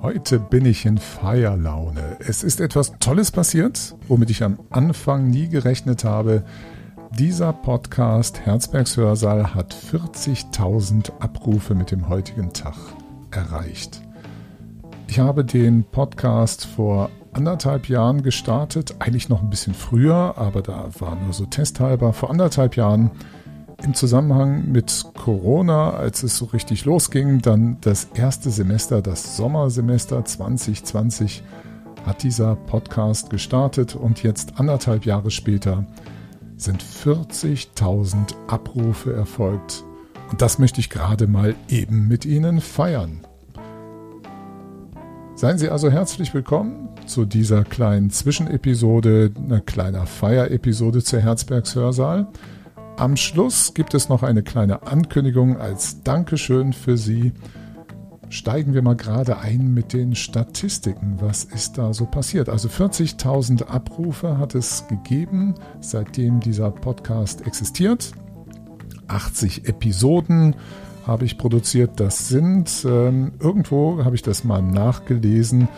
Heute bin ich in Feierlaune. Es ist etwas Tolles passiert, womit ich am Anfang nie gerechnet habe. Dieser Podcast Herzbergs Hörsaal hat 40.000 Abrufe mit dem heutigen Tag erreicht. Ich habe den Podcast vor anderthalb Jahren gestartet, eigentlich noch ein bisschen früher, aber da war nur so testhalber. Vor anderthalb Jahren im Zusammenhang mit Corona, als es so richtig losging, dann das erste Semester, das Sommersemester 2020, hat dieser Podcast gestartet und jetzt anderthalb Jahre später sind 40.000 Abrufe erfolgt. Und das möchte ich gerade mal eben mit Ihnen feiern. Seien Sie also herzlich willkommen zu dieser kleinen Zwischenepisode, einer kleiner Feierepisode zur Herzbergs Hörsaal. Am Schluss gibt es noch eine kleine Ankündigung als Dankeschön für Sie. Steigen wir mal gerade ein mit den Statistiken. Was ist da so passiert? Also 40.000 Abrufe hat es gegeben, seitdem dieser Podcast existiert. 80 Episoden habe ich produziert. Das sind, ähm, irgendwo habe ich das mal nachgelesen.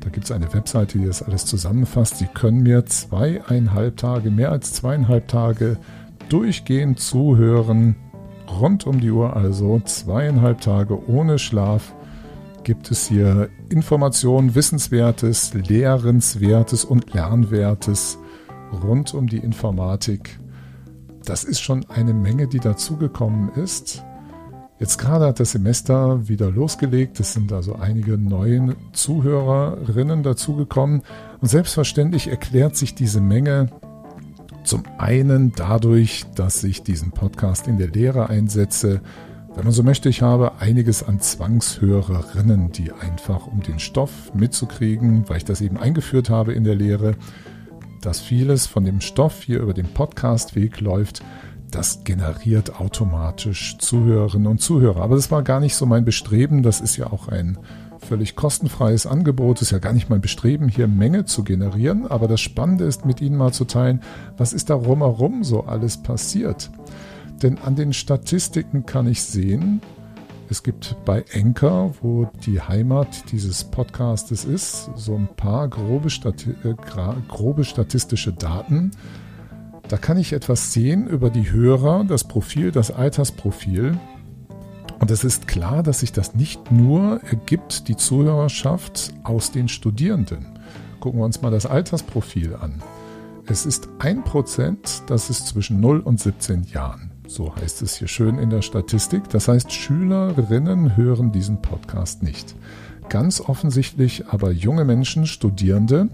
Da gibt es eine Webseite, die das alles zusammenfasst. Sie können mir zweieinhalb Tage, mehr als zweieinhalb Tage durchgehend zuhören, rund um die Uhr, also zweieinhalb Tage ohne Schlaf, gibt es hier Informationen, Wissenswertes, Lehrenswertes und Lernwertes rund um die Informatik. Das ist schon eine Menge, die dazugekommen ist. Jetzt gerade hat das Semester wieder losgelegt. Es sind also einige neue Zuhörerinnen dazugekommen. Und selbstverständlich erklärt sich diese Menge zum einen dadurch, dass ich diesen Podcast in der Lehre einsetze. Wenn man so möchte, ich habe einiges an Zwangshörerinnen, die einfach, um den Stoff mitzukriegen, weil ich das eben eingeführt habe in der Lehre, dass vieles von dem Stoff hier über den Podcastweg läuft, das generiert automatisch Zuhörerinnen und Zuhörer. Aber das war gar nicht so mein Bestreben. Das ist ja auch ein völlig kostenfreies Angebot. Ist ja gar nicht mein Bestreben, hier Menge zu generieren. Aber das Spannende ist, mit Ihnen mal zu teilen, was ist da rumherum so alles passiert. Denn an den Statistiken kann ich sehen, es gibt bei Enker, wo die Heimat dieses Podcastes ist, so ein paar grobe, Stati äh, grobe statistische Daten. Da kann ich etwas sehen über die Hörer, das Profil, das Altersprofil. Und es ist klar, dass sich das nicht nur ergibt, die Zuhörerschaft aus den Studierenden. Gucken wir uns mal das Altersprofil an. Es ist ein Prozent, das ist zwischen 0 und 17 Jahren. So heißt es hier schön in der Statistik. Das heißt, Schülerinnen hören diesen Podcast nicht. Ganz offensichtlich aber junge Menschen, Studierende,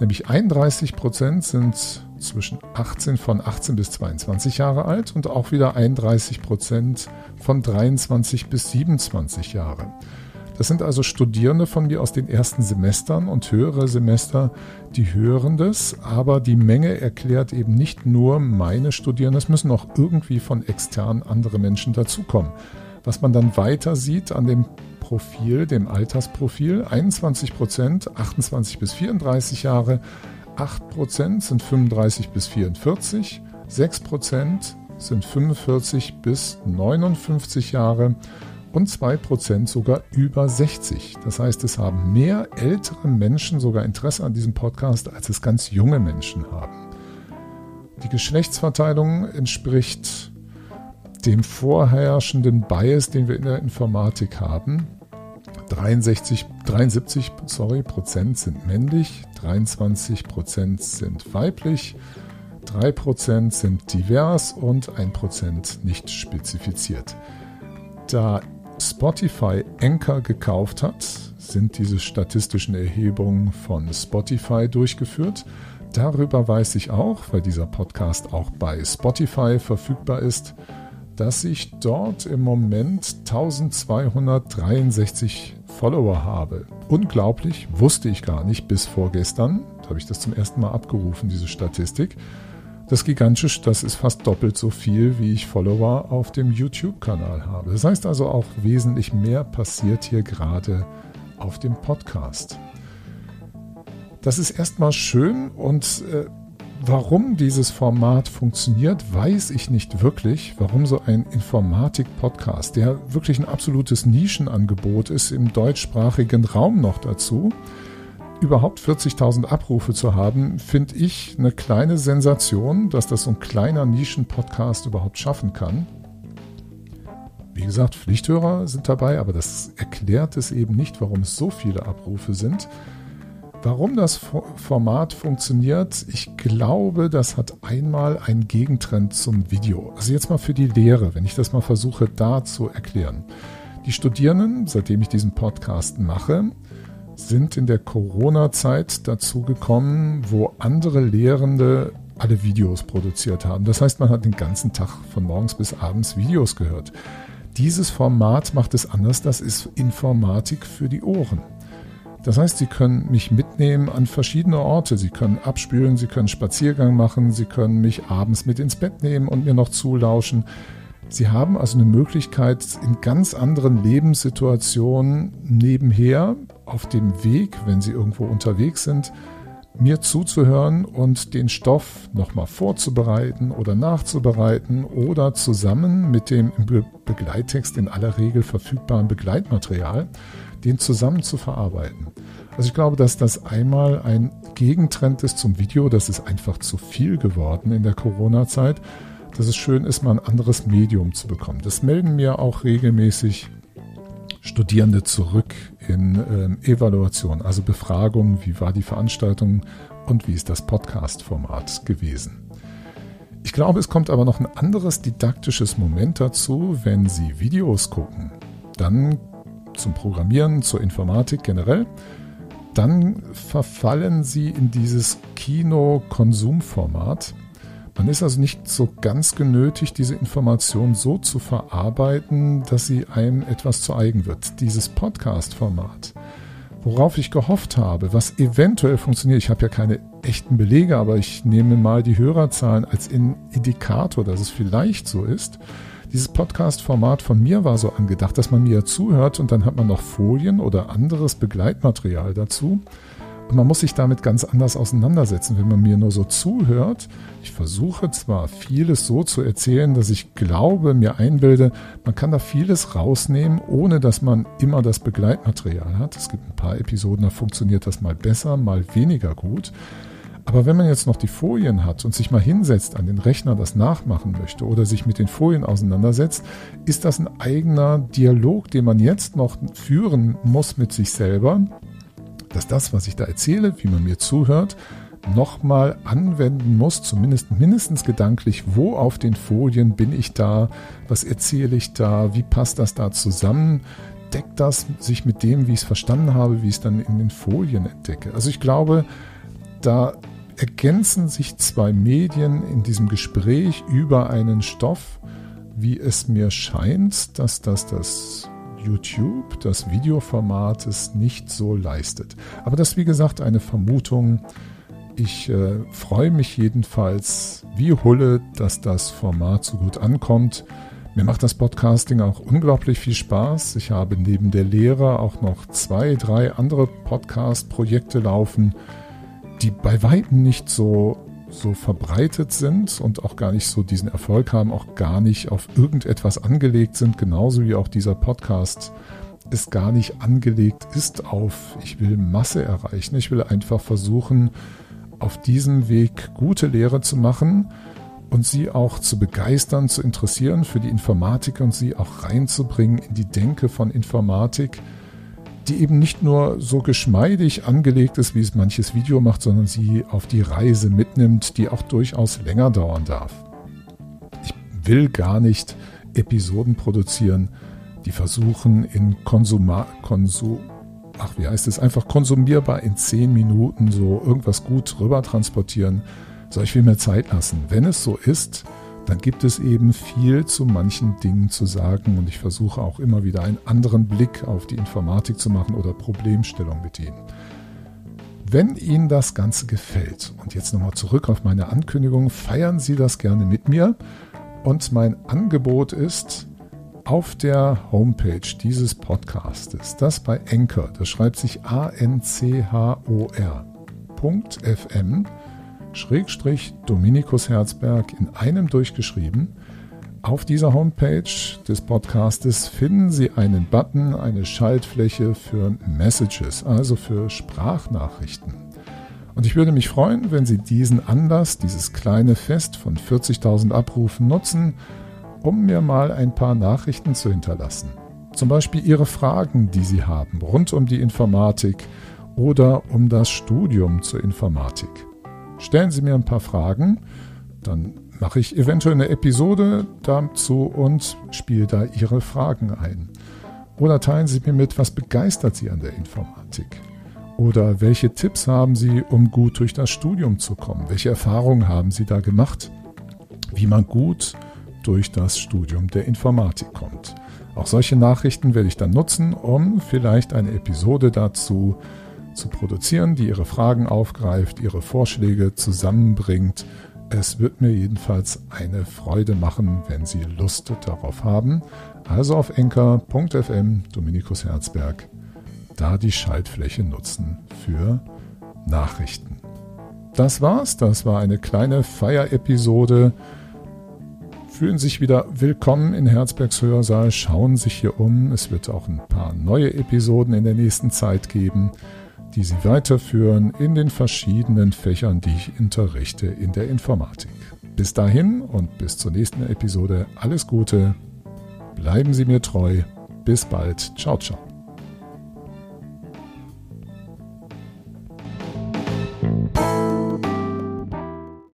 nämlich 31 Prozent sind zwischen 18 von 18 bis 22 Jahre alt und auch wieder 31 Prozent von 23 bis 27 Jahre. Das sind also Studierende von mir aus den ersten Semestern und höhere Semester, die hören das, aber die Menge erklärt eben nicht nur meine Studierenden, es müssen auch irgendwie von extern andere Menschen dazukommen. Was man dann weiter sieht an dem Profil, dem Altersprofil, 21 Prozent, 28 bis 34 Jahre, 8% sind 35 bis 44, 6% sind 45 bis 59 Jahre und 2% sogar über 60. Das heißt, es haben mehr ältere Menschen sogar Interesse an diesem Podcast, als es ganz junge Menschen haben. Die Geschlechtsverteilung entspricht dem vorherrschenden Bias, den wir in der Informatik haben. 63, 73 sorry, Prozent sind männlich, 23 Prozent sind weiblich, 3 Prozent sind divers und 1 Prozent nicht spezifiziert. Da Spotify Anchor gekauft hat, sind diese statistischen Erhebungen von Spotify durchgeführt. Darüber weiß ich auch, weil dieser Podcast auch bei Spotify verfügbar ist, dass ich dort im Moment 1263 Follower habe. Unglaublich, wusste ich gar nicht bis vorgestern. Da habe ich das zum ersten Mal abgerufen, diese Statistik. Das gigantisch, das ist fast doppelt so viel, wie ich Follower auf dem YouTube-Kanal habe. Das heißt also auch wesentlich mehr passiert hier gerade auf dem Podcast. Das ist erstmal schön und äh, Warum dieses Format funktioniert, weiß ich nicht wirklich. Warum so ein Informatik-Podcast, der wirklich ein absolutes Nischenangebot ist, im deutschsprachigen Raum noch dazu, überhaupt 40.000 Abrufe zu haben, finde ich eine kleine Sensation, dass das so ein kleiner Nischen-Podcast überhaupt schaffen kann. Wie gesagt, Pflichthörer sind dabei, aber das erklärt es eben nicht, warum es so viele Abrufe sind. Warum das Format funktioniert, ich glaube, das hat einmal einen Gegentrend zum Video. Also jetzt mal für die Lehre, wenn ich das mal versuche da zu erklären. Die Studierenden, seitdem ich diesen Podcast mache, sind in der Corona-Zeit dazu gekommen, wo andere Lehrende alle Videos produziert haben. Das heißt, man hat den ganzen Tag von morgens bis abends Videos gehört. Dieses Format macht es anders, das ist Informatik für die Ohren. Das heißt, Sie können mich mitnehmen an verschiedene Orte. Sie können abspülen, Sie können Spaziergang machen, Sie können mich abends mit ins Bett nehmen und mir noch zulauschen. Sie haben also eine Möglichkeit, in ganz anderen Lebenssituationen nebenher auf dem Weg, wenn Sie irgendwo unterwegs sind, mir zuzuhören und den Stoff nochmal vorzubereiten oder nachzubereiten oder zusammen mit dem im Begleittext in aller Regel verfügbaren Begleitmaterial den zusammen zu verarbeiten. Also ich glaube, dass das einmal ein Gegentrend ist zum Video. Das ist einfach zu viel geworden in der Corona-Zeit. Dass es schön ist, mal ein anderes Medium zu bekommen. Das melden mir auch regelmäßig Studierende zurück in äh, Evaluation, also Befragungen, wie war die Veranstaltung und wie ist das Podcast-Format gewesen. Ich glaube, es kommt aber noch ein anderes didaktisches Moment dazu, wenn Sie Videos gucken. Dann zum Programmieren, zur Informatik generell, dann verfallen sie in dieses Kino-Konsumformat. Man ist also nicht so ganz genötigt, diese Information so zu verarbeiten, dass sie einem etwas zu eigen wird. Dieses Podcast-Format, worauf ich gehofft habe, was eventuell funktioniert, ich habe ja keine echten Belege, aber ich nehme mal die Hörerzahlen als Indikator, dass es vielleicht so ist, dieses Podcast-Format von mir war so angedacht, dass man mir zuhört und dann hat man noch Folien oder anderes Begleitmaterial dazu. Und man muss sich damit ganz anders auseinandersetzen, wenn man mir nur so zuhört. Ich versuche zwar vieles so zu erzählen, dass ich glaube, mir einbilde, man kann da vieles rausnehmen, ohne dass man immer das Begleitmaterial hat. Es gibt ein paar Episoden, da funktioniert das mal besser, mal weniger gut. Aber wenn man jetzt noch die Folien hat und sich mal hinsetzt an den Rechner, das nachmachen möchte oder sich mit den Folien auseinandersetzt, ist das ein eigener Dialog, den man jetzt noch führen muss mit sich selber, dass das, was ich da erzähle, wie man mir zuhört, nochmal anwenden muss, zumindest mindestens gedanklich, wo auf den Folien bin ich da, was erzähle ich da, wie passt das da zusammen, deckt das sich mit dem, wie ich es verstanden habe, wie ich es dann in den Folien entdecke. Also ich glaube, da ergänzen sich zwei Medien in diesem Gespräch über einen Stoff, wie es mir scheint, dass das das YouTube, das Videoformat, es nicht so leistet. Aber das ist wie gesagt eine Vermutung. Ich äh, freue mich jedenfalls wie Hulle, dass das Format so gut ankommt. Mir macht das Podcasting auch unglaublich viel Spaß. Ich habe neben der Lehre auch noch zwei, drei andere Podcast-Projekte laufen die bei weitem nicht so, so verbreitet sind und auch gar nicht so diesen Erfolg haben, auch gar nicht auf irgendetwas angelegt sind, genauso wie auch dieser Podcast es gar nicht angelegt ist auf, ich will Masse erreichen, ich will einfach versuchen, auf diesem Weg gute Lehre zu machen und sie auch zu begeistern, zu interessieren für die Informatik und sie auch reinzubringen in die Denke von Informatik, die eben nicht nur so geschmeidig angelegt ist, wie es manches Video macht, sondern sie auf die Reise mitnimmt, die auch durchaus länger dauern darf. Ich will gar nicht Episoden produzieren, die versuchen in Konsuma, Konsum, ach wie heißt es, einfach konsumierbar in zehn Minuten so irgendwas gut rüber transportieren. Soll ich viel mehr Zeit lassen? Wenn es so ist, dann gibt es eben viel zu manchen Dingen zu sagen und ich versuche auch immer wieder einen anderen Blick auf die Informatik zu machen oder Problemstellung mit ihnen. Wenn Ihnen das Ganze gefällt und jetzt nochmal zurück auf meine Ankündigung, feiern Sie das gerne mit mir und mein Angebot ist auf der Homepage dieses Podcastes, das bei Anchor, das schreibt sich A-N-C-H-O-R.fm, Schrägstrich Dominikus Herzberg in einem durchgeschrieben. Auf dieser Homepage des Podcastes finden Sie einen Button, eine Schaltfläche für Messages, also für Sprachnachrichten. Und ich würde mich freuen, wenn Sie diesen Anlass, dieses kleine Fest von 40.000 Abrufen nutzen, um mir mal ein paar Nachrichten zu hinterlassen. Zum Beispiel Ihre Fragen, die Sie haben rund um die Informatik oder um das Studium zur Informatik. Stellen Sie mir ein paar Fragen, dann mache ich eventuell eine Episode dazu und spiele da Ihre Fragen ein. Oder teilen Sie mir mit, was begeistert Sie an der Informatik? Oder welche Tipps haben Sie, um gut durch das Studium zu kommen? Welche Erfahrungen haben Sie da gemacht? Wie man gut durch das Studium der Informatik kommt. Auch solche Nachrichten werde ich dann nutzen, um vielleicht eine Episode dazu zu produzieren, die Ihre Fragen aufgreift, Ihre Vorschläge zusammenbringt. Es wird mir jedenfalls eine Freude machen, wenn Sie Lust darauf haben. Also auf enker.fm Dominikus Herzberg da die Schaltfläche nutzen für Nachrichten. Das war's, das war eine kleine Feierepisode. Fühlen sich wieder willkommen in Herzbergs Hörsaal, schauen sich hier um. Es wird auch ein paar neue Episoden in der nächsten Zeit geben die Sie weiterführen in den verschiedenen Fächern, die ich unterrichte in der Informatik. Bis dahin und bis zur nächsten Episode alles Gute, bleiben Sie mir treu, bis bald, ciao ciao.